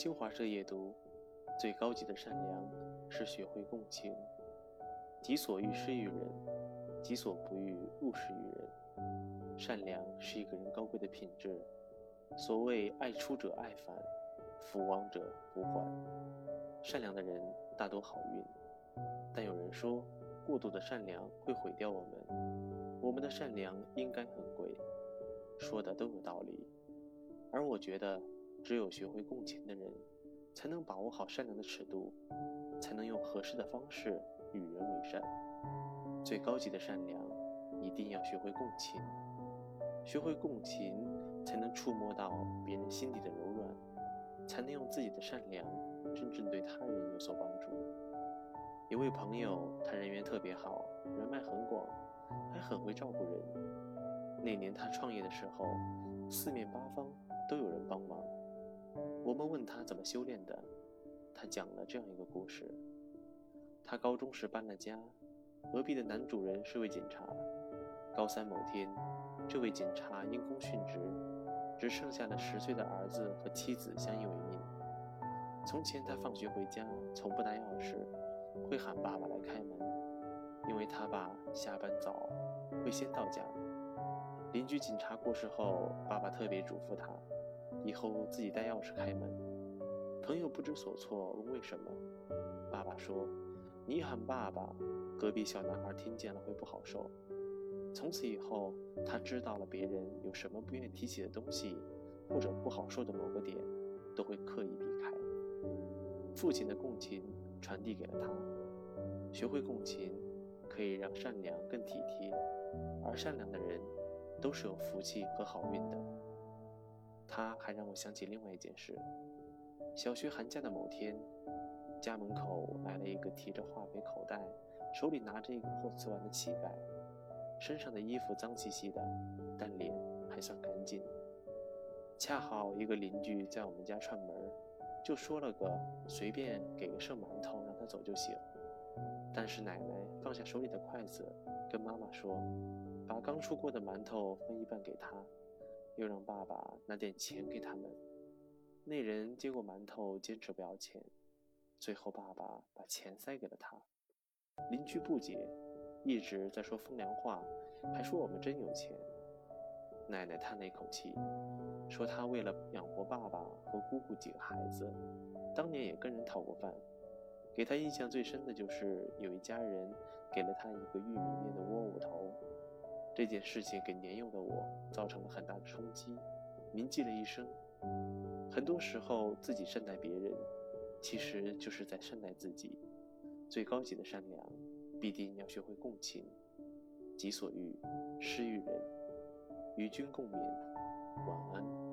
新华社夜读：最高级的善良是学会共情。己所欲施于人，己所不欲勿施于人。善良是一个人高贵的品质。所谓爱出者爱返，福往者福还。善良的人大多好运，但有人说，过度的善良会毁掉我们。我们的善良应该很贵，说的都有道理。而我觉得，只有学会共情的人，才能把握好善良的尺度，才能用合适的方式与人为善。最高级的善良，一定要学会共情。学会共情，才能触摸到别人心底的柔软，才能用自己的善良，真正对他人有所帮助。有位朋友，他人缘特别好，人脉很广，还很会照顾人。那年他创业的时候，四面八方。都有人帮忙。我们问他怎么修炼的，他讲了这样一个故事：他高中时搬了家，隔壁的男主人是位警察。高三某天，这位警察因公殉职，只剩下了十岁的儿子和妻子相依为命。从前他放学回家从不带钥匙，会喊爸爸来开门，因为他爸下班早，会先到家。邻居警察过世后，爸爸特别嘱咐他。以后自己带钥匙开门。朋友不知所措，问为什么？爸爸说：“你喊爸爸，隔壁小男孩听见了会不好受。”从此以后，他知道了别人有什么不愿意提起的东西，或者不好受的某个点，都会刻意避开。父亲的共情传递给了他，学会共情，可以让善良更体贴，而善良的人，都是有福气和好运的。他还让我想起另外一件事：小学寒假的某天，家门口来了一个提着化肥口袋、手里拿着一个破瓷碗的乞丐，身上的衣服脏兮兮的，但脸还算干净。恰好一个邻居在我们家串门，就说了个随便给个剩馒头让他走就行。但是奶奶放下手里的筷子，跟妈妈说：“把刚出锅的馒头分一半给他。”又让爸爸拿点钱给他们。那人接过馒头，坚持不要钱。最后，爸爸把钱塞给了他。邻居不解，一直在说风凉话，还说我们真有钱。奶奶叹了一口气，说她为了养活爸爸和姑姑几个孩子，当年也跟人讨过饭。给她印象最深的就是有一家人给了她一个玉米面的窝窝头。这件事情给年幼的我造成了很大的冲击，铭记了一生。很多时候，自己善待别人，其实就是在善待自己。最高级的善良，必定要学会共情。己所欲，施于人。与君共勉，晚安。